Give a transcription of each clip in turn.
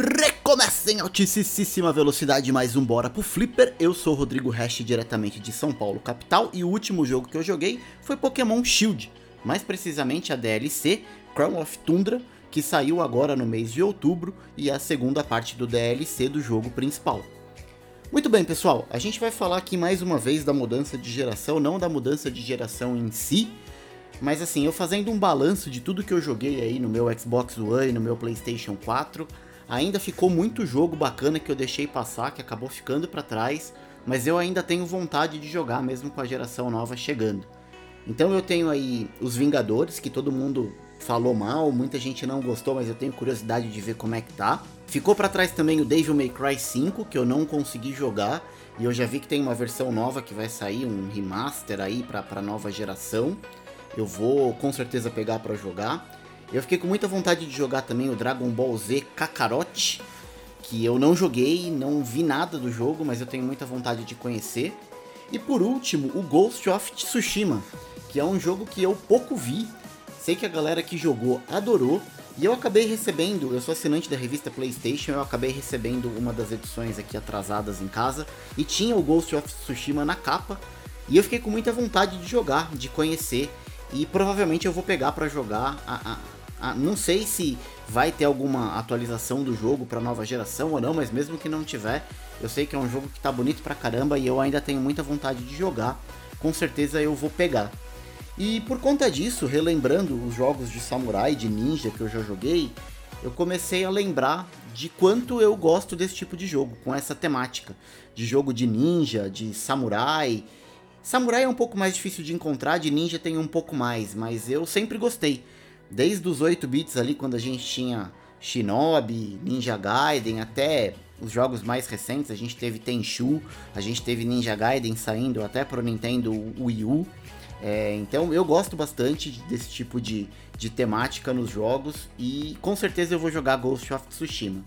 Recomeça em altíssima velocidade mais um Bora pro Flipper. Eu sou o Rodrigo Hash, diretamente de São Paulo, capital, e o último jogo que eu joguei foi Pokémon Shield, mais precisamente a DLC Crown of Tundra, que saiu agora no mês de outubro e é a segunda parte do DLC do jogo principal. Muito bem, pessoal, a gente vai falar aqui mais uma vez da mudança de geração, não da mudança de geração em si, mas assim, eu fazendo um balanço de tudo que eu joguei aí no meu Xbox One e no meu PlayStation 4, ainda ficou muito jogo bacana que eu deixei passar, que acabou ficando para trás, mas eu ainda tenho vontade de jogar mesmo com a geração nova chegando. Então eu tenho aí os Vingadores, que todo mundo falou mal, muita gente não gostou, mas eu tenho curiosidade de ver como é que tá. Ficou para trás também o Devil May Cry 5, que eu não consegui jogar, e eu já vi que tem uma versão nova que vai sair, um remaster aí para nova geração. Eu vou com certeza pegar para jogar. Eu fiquei com muita vontade de jogar também o Dragon Ball Z Kakarot, que eu não joguei, não vi nada do jogo, mas eu tenho muita vontade de conhecer. E por último, o Ghost of Tsushima, que é um jogo que eu pouco vi, Sei que a galera que jogou adorou. E eu acabei recebendo, eu sou assinante da revista PlayStation, eu acabei recebendo uma das edições aqui atrasadas em casa e tinha o Ghost of Tsushima na capa. E eu fiquei com muita vontade de jogar, de conhecer e provavelmente eu vou pegar para jogar. A, a, a, não sei se vai ter alguma atualização do jogo para nova geração ou não, mas mesmo que não tiver, eu sei que é um jogo que tá bonito pra caramba e eu ainda tenho muita vontade de jogar. Com certeza eu vou pegar. E por conta disso, relembrando os jogos de samurai, de ninja que eu já joguei, eu comecei a lembrar de quanto eu gosto desse tipo de jogo, com essa temática de jogo de ninja, de samurai. Samurai é um pouco mais difícil de encontrar, de ninja tem um pouco mais, mas eu sempre gostei. Desde os 8 bits ali, quando a gente tinha Shinobi, Ninja Gaiden, até os jogos mais recentes, a gente teve Tenchu, a gente teve Ninja Gaiden saindo até pro Nintendo Wii U. É, então eu gosto bastante desse tipo de, de temática nos jogos e com certeza eu vou jogar Ghost of Tsushima.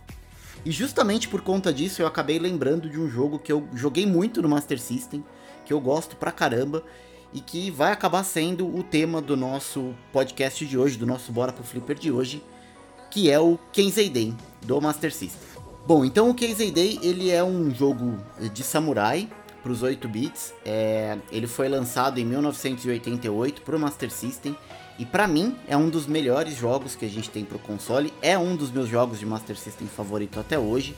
E justamente por conta disso eu acabei lembrando de um jogo que eu joguei muito no Master System, que eu gosto pra caramba e que vai acabar sendo o tema do nosso podcast de hoje, do nosso Bora pro Flipper de hoje, que é o Kenzei Den do Master System. Bom, então o Kenzei Day ele é um jogo de samurai para os 8 bits. É, ele foi lançado em 1988 para o Master System e para mim é um dos melhores jogos que a gente tem para o console. É um dos meus jogos de Master System favorito até hoje.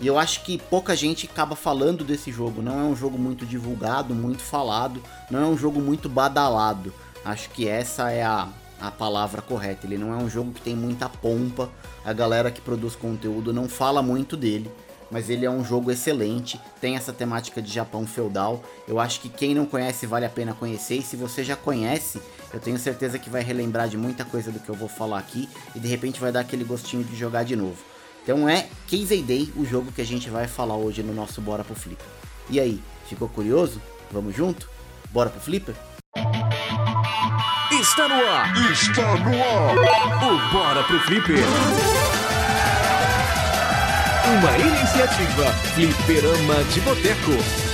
E eu acho que pouca gente acaba falando desse jogo. Não é um jogo muito divulgado, muito falado, não é um jogo muito badalado. Acho que essa é a, a palavra correta. Ele não é um jogo que tem muita pompa. A galera que produz conteúdo não fala muito dele mas ele é um jogo excelente, tem essa temática de Japão feudal. Eu acho que quem não conhece vale a pena conhecer, e se você já conhece, eu tenho certeza que vai relembrar de muita coisa do que eu vou falar aqui e de repente vai dar aquele gostinho de jogar de novo. Então é Casey Day o jogo que a gente vai falar hoje no nosso Bora pro Flipper. E aí, ficou curioso? Vamos junto? Bora pro Flipper? Está no ar! Está no ar! O Bora pro Flipper! Uma iniciativa Fliperama de Boteco.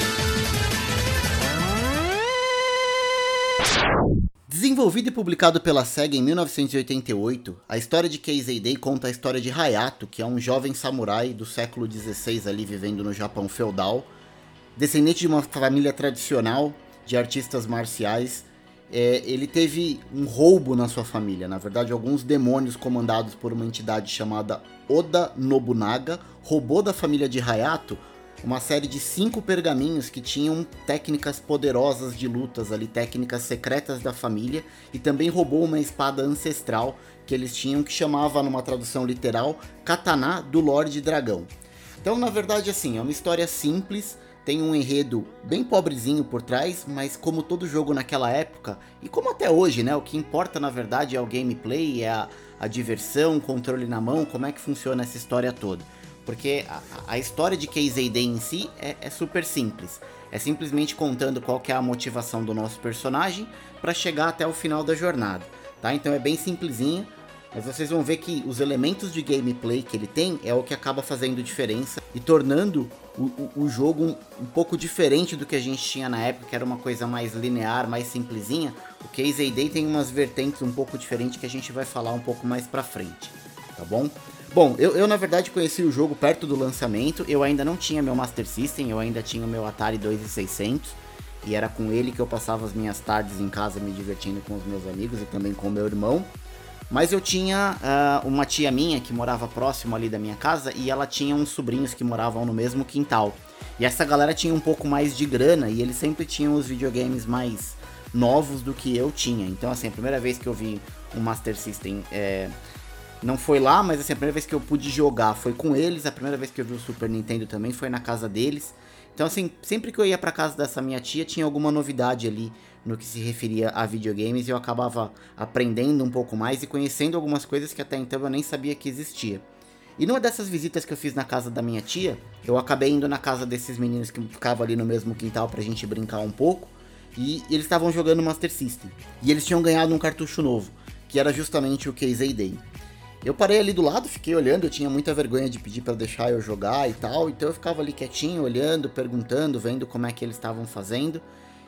Desenvolvido e publicado pela SEGA em 1988, a história de Keizei Day conta a história de Hayato, que é um jovem samurai do século XVI ali vivendo no Japão feudal, descendente de uma família tradicional de artistas marciais é, ele teve um roubo na sua família. Na verdade, alguns demônios comandados por uma entidade chamada Oda Nobunaga roubou da família de Hayato uma série de cinco pergaminhos que tinham técnicas poderosas de lutas ali, técnicas secretas da família, e também roubou uma espada ancestral que eles tinham que chamava numa tradução literal Katana do Lorde Dragão. Então, na verdade, assim, é uma história simples, tem um enredo bem pobrezinho por trás, mas como todo jogo naquela época, e como até hoje, né? O que importa na verdade é o gameplay, é a, a diversão, controle na mão, como é que funciona essa história toda. Porque a, a história de KZD em si é, é, super simples. É simplesmente contando qual que é a motivação do nosso personagem para chegar até o final da jornada. Tá? Então é bem simplesinho, mas vocês vão ver que os elementos de gameplay que ele tem é o que acaba fazendo diferença e tornando o, o, o jogo um, um, pouco diferente do que a gente tinha na época, que era uma coisa mais linear, mais simplesinha. O Case Day tem umas vertentes um pouco diferentes que a gente vai falar um pouco mais pra frente, tá bom? Bom, eu, eu na verdade conheci o jogo perto do lançamento, eu ainda não tinha meu Master System, eu ainda tinha o meu Atari 2600, e era com ele que eu passava as minhas tardes em casa me divertindo com os meus amigos e também com o meu irmão. Mas eu tinha uh, uma tia minha que morava próximo ali da minha casa e ela tinha uns sobrinhos que moravam no mesmo quintal. E essa galera tinha um pouco mais de grana e eles sempre tinham os videogames mais novos do que eu tinha. Então, assim, a primeira vez que eu vi um Master System é, não foi lá, mas assim, a primeira vez que eu pude jogar foi com eles. A primeira vez que eu vi o Super Nintendo também foi na casa deles. Então, assim, sempre que eu ia para casa dessa minha tia, tinha alguma novidade ali no que se referia a videogames e eu acabava aprendendo um pouco mais e conhecendo algumas coisas que até então eu nem sabia que existia. E numa dessas visitas que eu fiz na casa da minha tia, eu acabei indo na casa desses meninos que ficavam ali no mesmo quintal pra gente brincar um pouco. E eles estavam jogando Master System. E eles tinham ganhado um cartucho novo, que era justamente o Case Day. Eu parei ali do lado, fiquei olhando, eu tinha muita vergonha de pedir para deixar eu jogar e tal, então eu ficava ali quietinho, olhando, perguntando, vendo como é que eles estavam fazendo.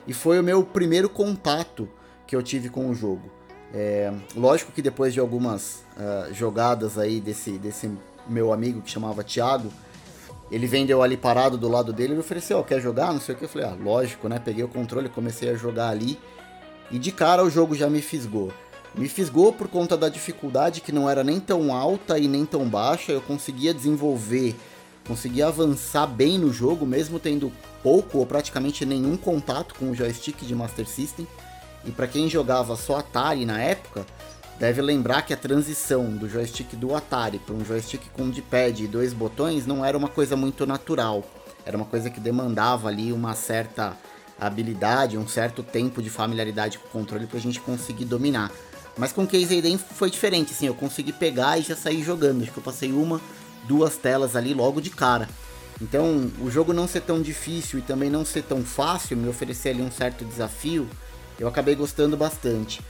E foi o meu primeiro contato que eu tive com o jogo. É, lógico que depois de algumas uh, jogadas aí desse, desse meu amigo que chamava Thiago, ele vendeu ali parado do lado dele e ofereceu, oh, quer jogar? Não sei o que. Eu falei, ah, lógico, né? Peguei o controle, comecei a jogar ali. E de cara o jogo já me fisgou. Me fisgou por conta da dificuldade que não era nem tão alta e nem tão baixa. Eu conseguia desenvolver, conseguia avançar bem no jogo, mesmo tendo pouco ou praticamente nenhum contato com o joystick de Master System. E para quem jogava só Atari na época, deve lembrar que a transição do joystick do Atari para um joystick com D-pad e dois botões não era uma coisa muito natural. Era uma coisa que demandava ali uma certa habilidade, um certo tempo de familiaridade com o controle para a gente conseguir dominar. Mas com Case Aiden foi diferente, assim, eu consegui pegar e já sair jogando. Acho que eu passei uma, duas telas ali logo de cara. Então, o jogo não ser tão difícil e também não ser tão fácil, me oferecer ali um certo desafio, eu acabei gostando bastante.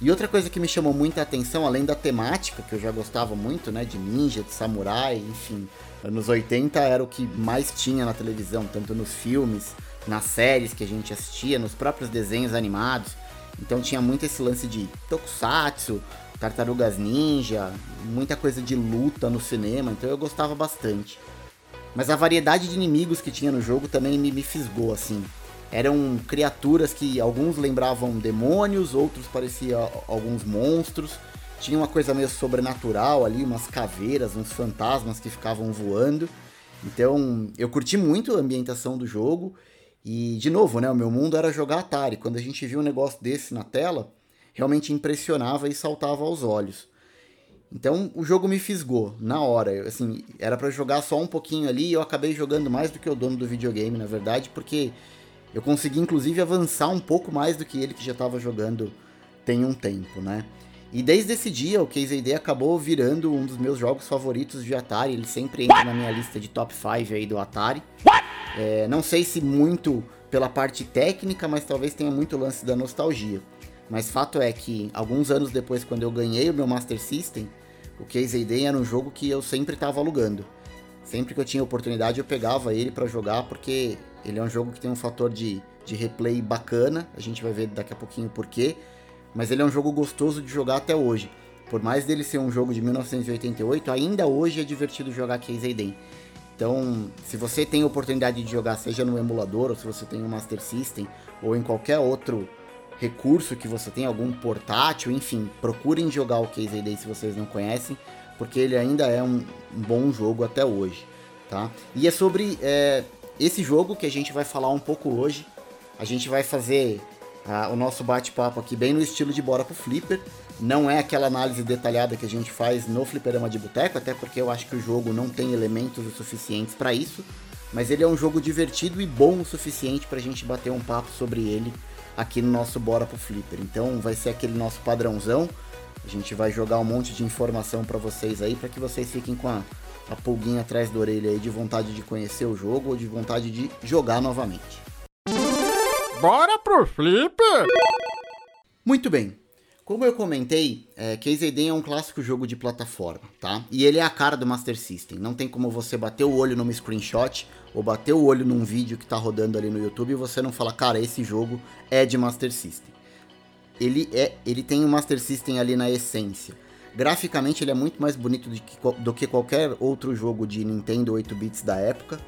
E outra coisa que me chamou muita atenção, além da temática, que eu já gostava muito, né, de ninja, de samurai, enfim, anos 80 era o que mais tinha na televisão, tanto nos filmes, nas séries que a gente assistia, nos próprios desenhos animados. Então tinha muito esse lance de tokusatsu, tartarugas ninja, muita coisa de luta no cinema, então eu gostava bastante. Mas a variedade de inimigos que tinha no jogo também me, me fisgou, assim eram criaturas que alguns lembravam demônios, outros pareciam alguns monstros. Tinha uma coisa meio sobrenatural ali, umas caveiras, uns fantasmas que ficavam voando. Então, eu curti muito a ambientação do jogo. E, de novo, né, o meu mundo era jogar Atari. Quando a gente viu um negócio desse na tela, realmente impressionava e saltava aos olhos. Então, o jogo me fisgou na hora. Assim, era para jogar só um pouquinho ali e eu acabei jogando mais do que o dono do videogame, na verdade, porque eu consegui inclusive avançar um pouco mais do que ele que já estava jogando tem um tempo, né? E desde esse dia o Case AD acabou virando um dos meus jogos favoritos de Atari. Ele sempre entra na minha lista de top 5 aí do Atari. É, não sei se muito pela parte técnica, mas talvez tenha muito lance da nostalgia. Mas fato é que alguns anos depois, quando eu ganhei o meu Master System, o Case AD era um jogo que eu sempre estava alugando. Sempre que eu tinha oportunidade, eu pegava ele para jogar, porque ele é um jogo que tem um fator de, de replay bacana, a gente vai ver daqui a pouquinho porquê, mas ele é um jogo gostoso de jogar até hoje. Por mais dele ser um jogo de 1988, ainda hoje é divertido jogar Case Aiden. Então, se você tem oportunidade de jogar, seja no emulador, ou se você tem um Master System, ou em qualquer outro recurso que você tem, algum portátil, enfim, procurem jogar o Case Aiden se vocês não conhecem, porque ele ainda é um, um bom jogo até hoje, tá? E é sobre é, esse jogo que a gente vai falar um pouco hoje. A gente vai fazer uh, o nosso bate-papo aqui bem no estilo de Bora pro Flipper. Não é aquela análise detalhada que a gente faz no Fliperama de Boteco, até porque eu acho que o jogo não tem elementos o suficientes para isso. Mas ele é um jogo divertido e bom o suficiente para a gente bater um papo sobre ele aqui no nosso Bora pro Flipper. Então vai ser aquele nosso padrãozão. A gente vai jogar um monte de informação para vocês aí, para que vocês fiquem com a a pulguinha atrás da orelha aí de vontade de conhecer o jogo ou de vontade de jogar novamente. Bora pro flip! Muito bem. Como eu comentei, é, Case é um clássico jogo de plataforma, tá? E ele é a cara do Master System. Não tem como você bater o olho numa screenshot ou bater o olho num vídeo que tá rodando ali no YouTube e você não falar, cara, esse jogo é de Master System. Ele é, ele tem o Master System ali na essência Graficamente ele é muito mais bonito do que, do que qualquer outro jogo de Nintendo 8 bits da época.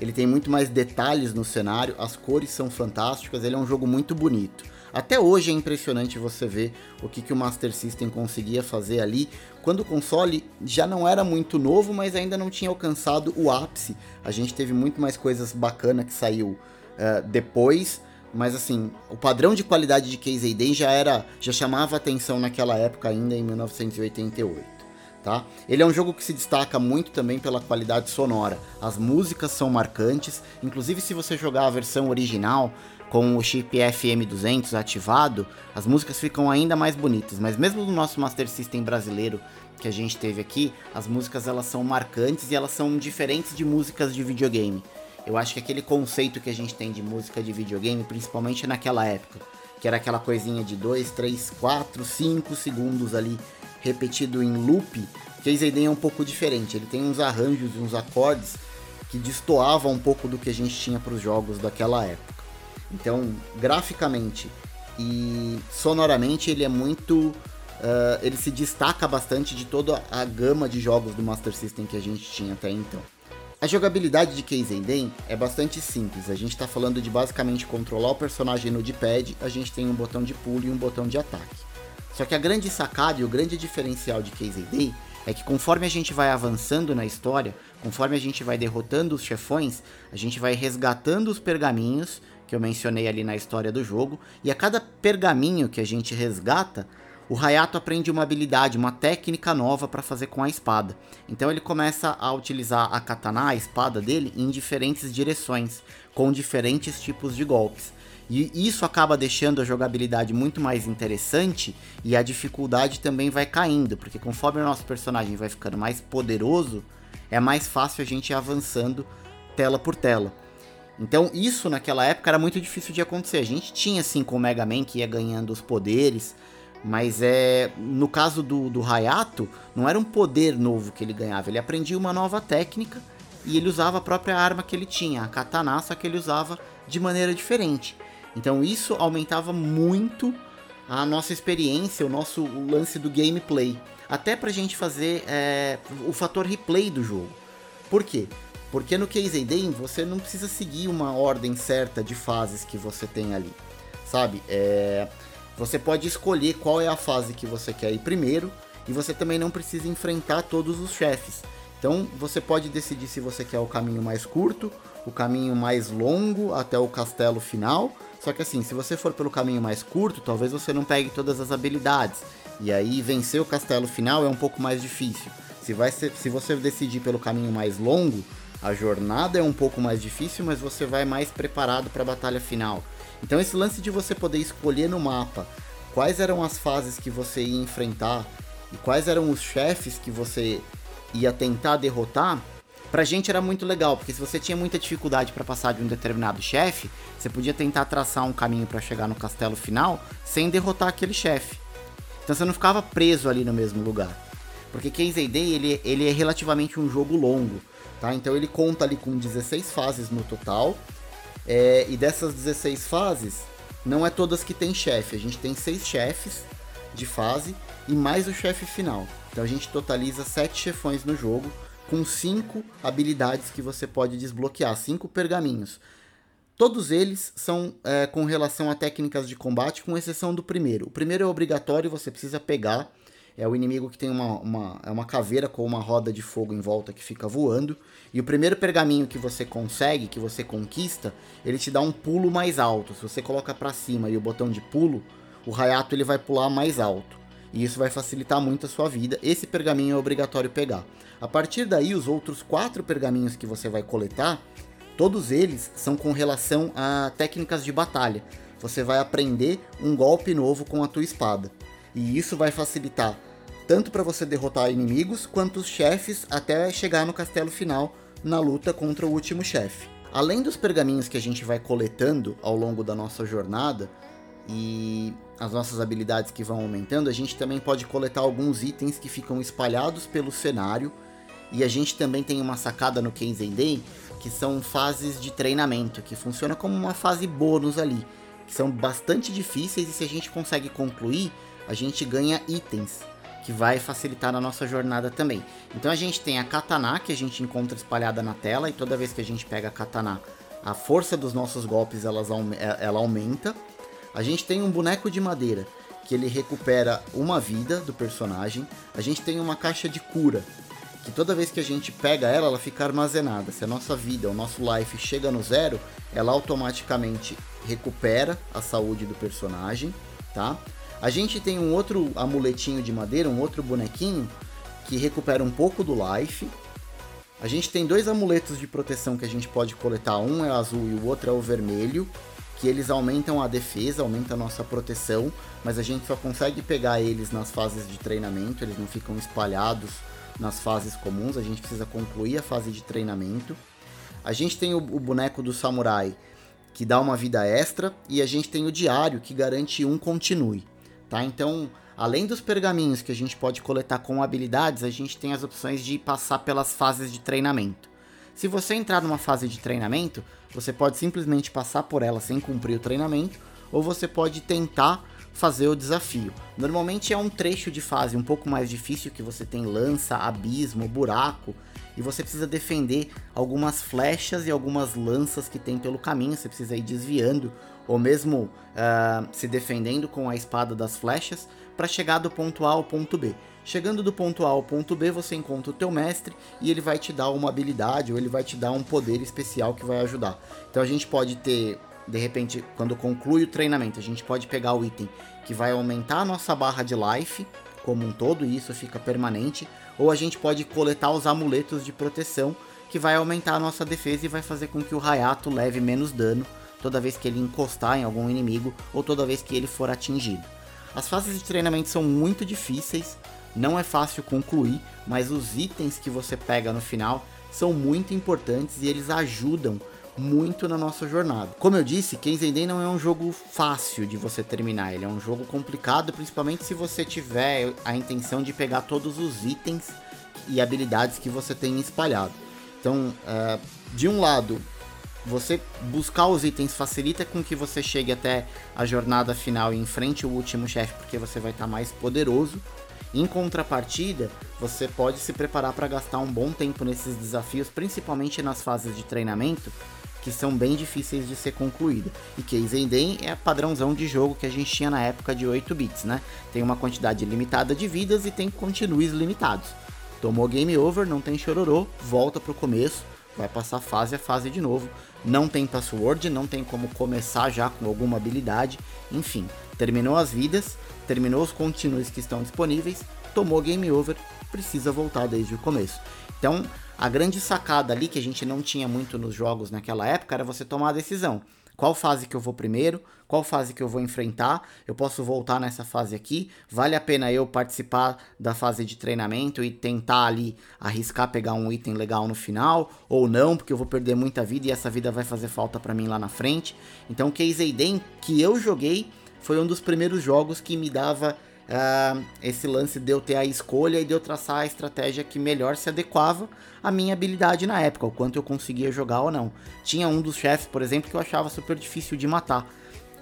Ele tem muito mais detalhes no cenário, as cores são fantásticas, ele é um jogo muito bonito. Até hoje é impressionante você ver o que, que o Master System conseguia fazer ali, quando o console já não era muito novo, mas ainda não tinha alcançado o ápice. A gente teve muito mais coisas bacanas que saiu uh, depois, mas assim, o padrão de qualidade de Case AD já era, já chamava atenção naquela época ainda em 1988 tá? Ele é um jogo que se destaca muito também pela qualidade sonora. As músicas são marcantes, inclusive se você jogar a versão original com o chip FM200 ativado, as músicas ficam ainda mais bonitas. Mas mesmo no nosso Master System brasileiro que a gente teve aqui, as músicas elas são marcantes e elas são diferentes de músicas de videogame. Eu acho que aquele conceito que a gente tem de música de videogame, principalmente naquela época, que era aquela coisinha de 2, 3, 4, 5 segundos ali repetido em loop, Case ID é um pouco diferente. Ele tem uns arranjos e uns acordes que destoavam um pouco do que a gente tinha para os jogos daquela época. Então, graficamente e sonoramente, ele é muito. Uh, ele se destaca bastante de toda a gama de jogos do Master System que a gente tinha até então. A jogabilidade de Keizeiden é bastante simples. A gente está falando de basicamente controlar o personagem no D-pad, a gente tem um botão de pulo e um botão de ataque. Só que a grande sacada e o grande diferencial de KZD é que conforme a gente vai avançando na história, conforme a gente vai derrotando os chefões, a gente vai resgatando os pergaminhos que eu mencionei ali na história do jogo, e a cada pergaminho que a gente resgata, o Hayato aprende uma habilidade, uma técnica nova para fazer com a espada. Então ele começa a utilizar a katana, a espada dele, em diferentes direções, com diferentes tipos de golpes. E isso acaba deixando a jogabilidade muito mais interessante e a dificuldade também vai caindo, porque conforme o nosso personagem vai ficando mais poderoso, é mais fácil a gente ir avançando tela por tela. Então isso naquela época era muito difícil de acontecer. A gente tinha assim com o Mega Man que ia ganhando os poderes, mas é no caso do, do Hayato, não era um poder novo que ele ganhava, ele aprendia uma nova técnica e ele usava a própria arma que ele tinha, a katana, só que ele usava de maneira diferente. Então isso aumentava muito a nossa experiência, o nosso lance do gameplay. Até pra gente fazer é, o fator replay do jogo. Por quê? Porque no Case Day você não precisa seguir uma ordem certa de fases que você tem ali. Sabe? É, você pode escolher qual é a fase que você quer ir primeiro. E você também não precisa enfrentar todos os chefes. Então você pode decidir se você quer o caminho mais curto, o caminho mais longo até o castelo final só que assim, se você for pelo caminho mais curto, talvez você não pegue todas as habilidades. E aí vencer o castelo final é um pouco mais difícil. Se, vai ser, se você decidir pelo caminho mais longo, a jornada é um pouco mais difícil, mas você vai mais preparado para a batalha final. Então esse lance de você poder escolher no mapa quais eram as fases que você ia enfrentar e quais eram os chefes que você ia tentar derrotar, Pra gente era muito legal, porque se você tinha muita dificuldade para passar de um determinado chefe, você podia tentar traçar um caminho para chegar no castelo final sem derrotar aquele chefe. Então você não ficava preso ali no mesmo lugar. Porque Case Day ele, ele é relativamente um jogo longo, tá? Então ele conta ali com 16 fases no total. É, e dessas 16 fases, não é todas que tem chefe. A gente tem seis chefes de fase e mais o chefe final. Então a gente totaliza sete chefões no jogo com cinco habilidades que você pode desbloquear, cinco pergaminhos. Todos eles são é, com relação a técnicas de combate, com exceção do primeiro. O primeiro é obrigatório, você precisa pegar. É o inimigo que tem uma, uma, é uma caveira com uma roda de fogo em volta que fica voando. E o primeiro pergaminho que você consegue, que você conquista, ele te dá um pulo mais alto. Se você coloca para cima e o botão de pulo, o Hayato ele vai pular mais alto. E isso vai facilitar muito a sua vida. Esse pergaminho é obrigatório pegar. A partir daí, os outros quatro pergaminhos que você vai coletar, todos eles são com relação a técnicas de batalha. Você vai aprender um golpe novo com a tua espada. E isso vai facilitar tanto para você derrotar inimigos quanto os chefes até chegar no castelo final na luta contra o último chefe. Além dos pergaminhos que a gente vai coletando ao longo da nossa jornada e as nossas habilidades que vão aumentando, a gente também pode coletar alguns itens que ficam espalhados pelo cenário e a gente também tem uma sacada no Kensei Day, que são fases de treinamento, que funciona como uma fase bônus ali, que são bastante difíceis e se a gente consegue concluir, a gente ganha itens, que vai facilitar na nossa jornada também. Então a gente tem a katana que a gente encontra espalhada na tela e toda vez que a gente pega a katana, a força dos nossos golpes elas, é, ela aumenta. A gente tem um boneco de madeira que ele recupera uma vida do personagem. A gente tem uma caixa de cura que toda vez que a gente pega ela, ela fica armazenada. Se a nossa vida, o nosso life chega no zero, ela automaticamente recupera a saúde do personagem, tá? A gente tem um outro amuletinho de madeira, um outro bonequinho que recupera um pouco do life. A gente tem dois amuletos de proteção que a gente pode coletar, um é azul e o outro é o vermelho, que eles aumentam a defesa, aumentam a nossa proteção, mas a gente só consegue pegar eles nas fases de treinamento, eles não ficam espalhados nas fases comuns, a gente precisa concluir a fase de treinamento. A gente tem o, o boneco do samurai, que dá uma vida extra, e a gente tem o diário, que garante um continue tá? Então, além dos pergaminhos que a gente pode coletar com habilidades, a gente tem as opções de passar pelas fases de treinamento. Se você entrar numa fase de treinamento, você pode simplesmente passar por ela sem cumprir o treinamento, ou você pode tentar fazer o desafio. Normalmente é um trecho de fase um pouco mais difícil que você tem lança, abismo, buraco, e você precisa defender algumas flechas e algumas lanças que tem pelo caminho, você precisa ir desviando ou mesmo uh, se defendendo com a espada das flechas para chegar do ponto A ao ponto B. Chegando do ponto A ao ponto B, você encontra o teu mestre e ele vai te dar uma habilidade ou ele vai te dar um poder especial que vai ajudar. Então a gente pode ter, de repente, quando conclui o treinamento, a gente pode pegar o item que vai aumentar a nossa barra de life como um todo e isso fica permanente, ou a gente pode coletar os amuletos de proteção que vai aumentar a nossa defesa e vai fazer com que o Hayato leve menos dano toda vez que ele encostar em algum inimigo ou toda vez que ele for atingido. As fases de treinamento são muito difíceis, não é fácil concluir, mas os itens que você pega no final são muito importantes e eles ajudam muito na nossa jornada. Como eu disse, Kenzenden não é um jogo fácil de você terminar, ele é um jogo complicado, principalmente se você tiver a intenção de pegar todos os itens e habilidades que você tem espalhado. Então, uh, de um lado, você buscar os itens facilita com que você chegue até a jornada final e enfrente o último chefe, porque você vai estar tá mais poderoso. Em contrapartida, você pode se preparar para gastar um bom tempo nesses desafios, principalmente nas fases de treinamento, que são bem difíceis de ser concluída. E Keizenden é padrãozão de jogo que a gente tinha na época de 8 bits, né? Tem uma quantidade limitada de vidas e tem continues limitados. Tomou game over, não tem chororô, volta pro começo, vai passar fase a fase de novo. Não tem password, não tem como começar já com alguma habilidade. Enfim, terminou as vidas, terminou os continues que estão disponíveis, tomou game over, precisa voltar desde o começo. Então, a grande sacada ali que a gente não tinha muito nos jogos naquela época era você tomar a decisão. Qual fase que eu vou primeiro? Qual fase que eu vou enfrentar? Eu posso voltar nessa fase aqui? Vale a pena eu participar da fase de treinamento e tentar ali arriscar pegar um item legal no final? Ou não, porque eu vou perder muita vida e essa vida vai fazer falta para mim lá na frente. Então, Keizei que eu joguei foi um dos primeiros jogos que me dava uh, esse lance de eu ter a escolha e de eu traçar a estratégia que melhor se adequava à minha habilidade na época, o quanto eu conseguia jogar ou não. Tinha um dos chefes, por exemplo, que eu achava super difícil de matar,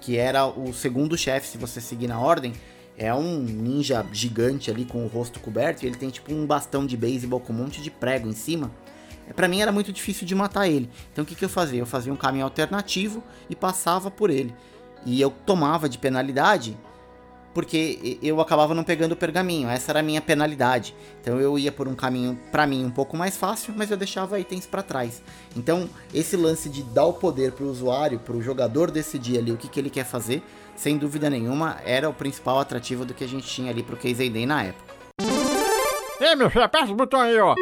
que era o segundo chefe, se você seguir na ordem, é um ninja gigante ali com o rosto coberto e ele tem tipo um bastão de beisebol com um monte de prego em cima. Para mim era muito difícil de matar ele. Então o que, que eu fazia? Eu fazia um caminho alternativo e passava por ele. E eu tomava de penalidade porque eu acabava não pegando o pergaminho, essa era a minha penalidade. Então eu ia por um caminho para mim um pouco mais fácil, mas eu deixava itens para trás. Então esse lance de dar o poder para o usuário, para o jogador decidir ali o que, que ele quer fazer, sem dúvida nenhuma, era o principal atrativo do que a gente tinha ali pro Case Day na época. Ei, meu filho, aperta o botão aí, ó.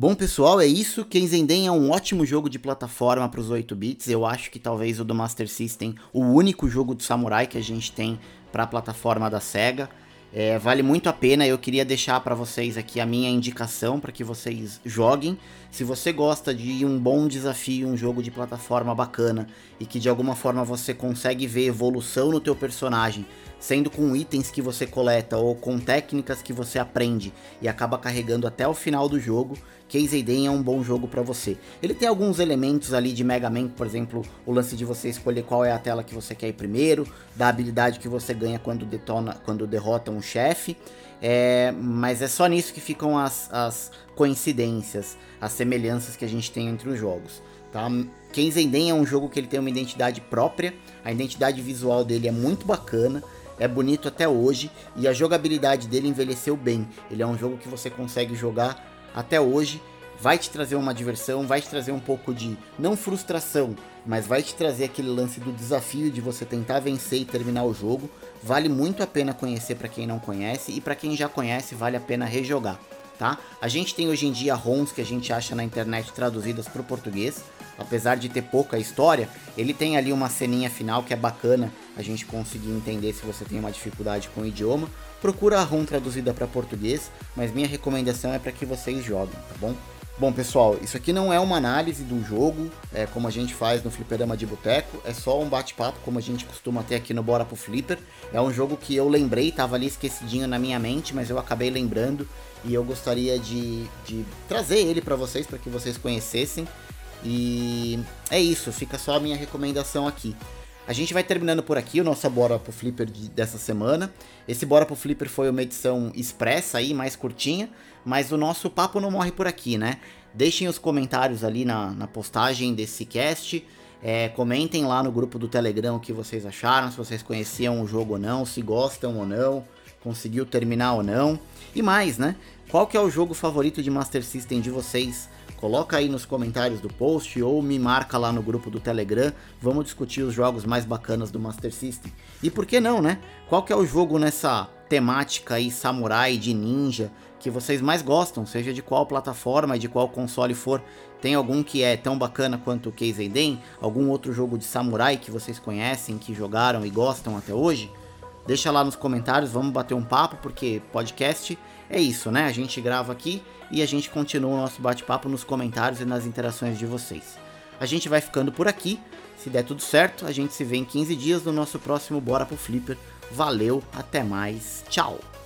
Bom, pessoal, é isso. Kenzenden é um ótimo jogo de plataforma para os 8 bits. Eu acho que talvez o do Master System, o único jogo de samurai que a gente tem para a plataforma da Sega. É, vale muito a pena, eu queria deixar para vocês aqui a minha indicação para que vocês joguem. Se você gosta de um bom desafio, um jogo de plataforma bacana e que de alguma forma você consegue ver evolução no teu personagem sendo com itens que você coleta ou com técnicas que você aprende e acaba carregando até o final do jogo, Case Den é um bom jogo para você. Ele tem alguns elementos ali de Mega Man, por exemplo, o lance de você escolher qual é a tela que você quer ir primeiro, da habilidade que você ganha quando detona, quando derrota um chefe. É, mas é só nisso que ficam as, as coincidências, as semelhanças que a gente tem entre os jogos. Tá? Den é um jogo que ele tem uma identidade própria, a identidade visual dele é muito bacana, é bonito até hoje e a jogabilidade dele envelheceu bem. Ele é um jogo que você consegue jogar até hoje, vai te trazer uma diversão, vai te trazer um pouco de não frustração, mas vai te trazer aquele lance do desafio de você tentar vencer e terminar o jogo. Vale muito a pena conhecer para quem não conhece e para quem já conhece vale a pena rejogar, tá? A gente tem hoje em dia ROMs que a gente acha na internet traduzidas para o português apesar de ter pouca história, ele tem ali uma ceninha final que é bacana a gente conseguir entender se você tem uma dificuldade com o idioma. Procura a ROM traduzida para português, mas minha recomendação é para que vocês joguem, tá bom? Bom, pessoal, isso aqui não é uma análise do jogo, é como a gente faz no Fliperama de Boteco, é só um bate-papo, como a gente costuma ter aqui no Bora pro Flipper. É um jogo que eu lembrei, tava ali esquecidinho na minha mente, mas eu acabei lembrando e eu gostaria de, de trazer ele para vocês, para que vocês conhecessem. E é isso, fica só a minha recomendação aqui. A gente vai terminando por aqui o nosso Bora pro Flipper de, dessa semana. Esse Bora pro Flipper foi uma edição expressa aí, mais curtinha, mas o nosso papo não morre por aqui, né? Deixem os comentários ali na, na postagem desse cast. É, comentem lá no grupo do Telegram o que vocês acharam, se vocês conheciam o jogo ou não, se gostam ou não, conseguiu terminar ou não. E mais, né? Qual que é o jogo favorito de Master System de vocês? Coloca aí nos comentários do post ou me marca lá no grupo do Telegram. Vamos discutir os jogos mais bacanas do Master System. E por que não, né? Qual que é o jogo nessa temática aí samurai de ninja que vocês mais gostam, seja de qual plataforma e de qual console for? Tem algum que é tão bacana quanto o Keizenden? Algum outro jogo de samurai que vocês conhecem, que jogaram e gostam até hoje? Deixa lá nos comentários, vamos bater um papo, porque podcast é isso, né? A gente grava aqui e a gente continua o nosso bate-papo nos comentários e nas interações de vocês. A gente vai ficando por aqui. Se der tudo certo, a gente se vê em 15 dias no nosso próximo Bora pro Flipper. Valeu, até mais, tchau!